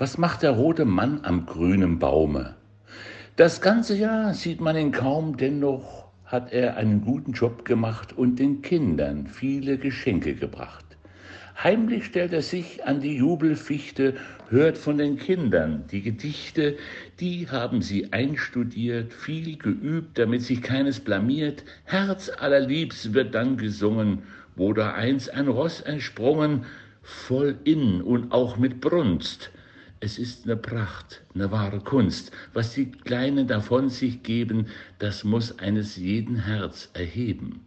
Was macht der rote Mann am grünen Baume? Das ganze Jahr sieht man ihn kaum, dennoch hat er einen guten Job gemacht und den Kindern viele Geschenke gebracht. Heimlich stellt er sich an die Jubelfichte, hört von den Kindern die Gedichte, die haben sie einstudiert, viel geübt, damit sich keines blamiert. Herz allerliebst wird dann gesungen, wo da eins ein Ross entsprungen, voll in und auch mit Brunst. Es ist eine Pracht, eine wahre Kunst. Was die Kleinen davon sich geben, das muss eines jeden Herz erheben.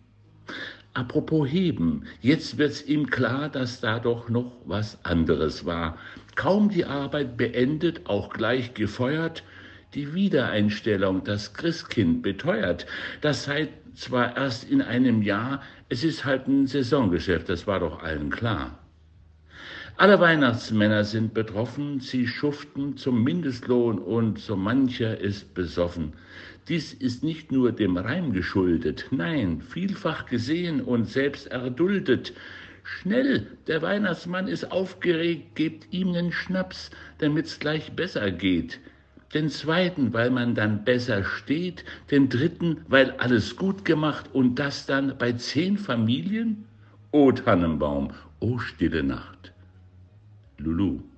Apropos heben, jetzt wird's ihm klar, dass da doch noch was anderes war. Kaum die Arbeit beendet, auch gleich gefeuert, die Wiedereinstellung, das Christkind beteuert. Das sei zwar erst in einem Jahr, es ist halt ein Saisongeschäft, das war doch allen klar. Alle Weihnachtsmänner sind betroffen, sie schuften zum Mindestlohn und so mancher ist besoffen. Dies ist nicht nur dem Reim geschuldet, nein, vielfach gesehen und selbst erduldet. Schnell, der Weihnachtsmann ist aufgeregt, gebt ihm nen Schnaps, damit's gleich besser geht. Den zweiten, weil man dann besser steht, den dritten, weil alles gut gemacht und das dann bei zehn Familien? O Tannenbaum, o stille Nacht. blue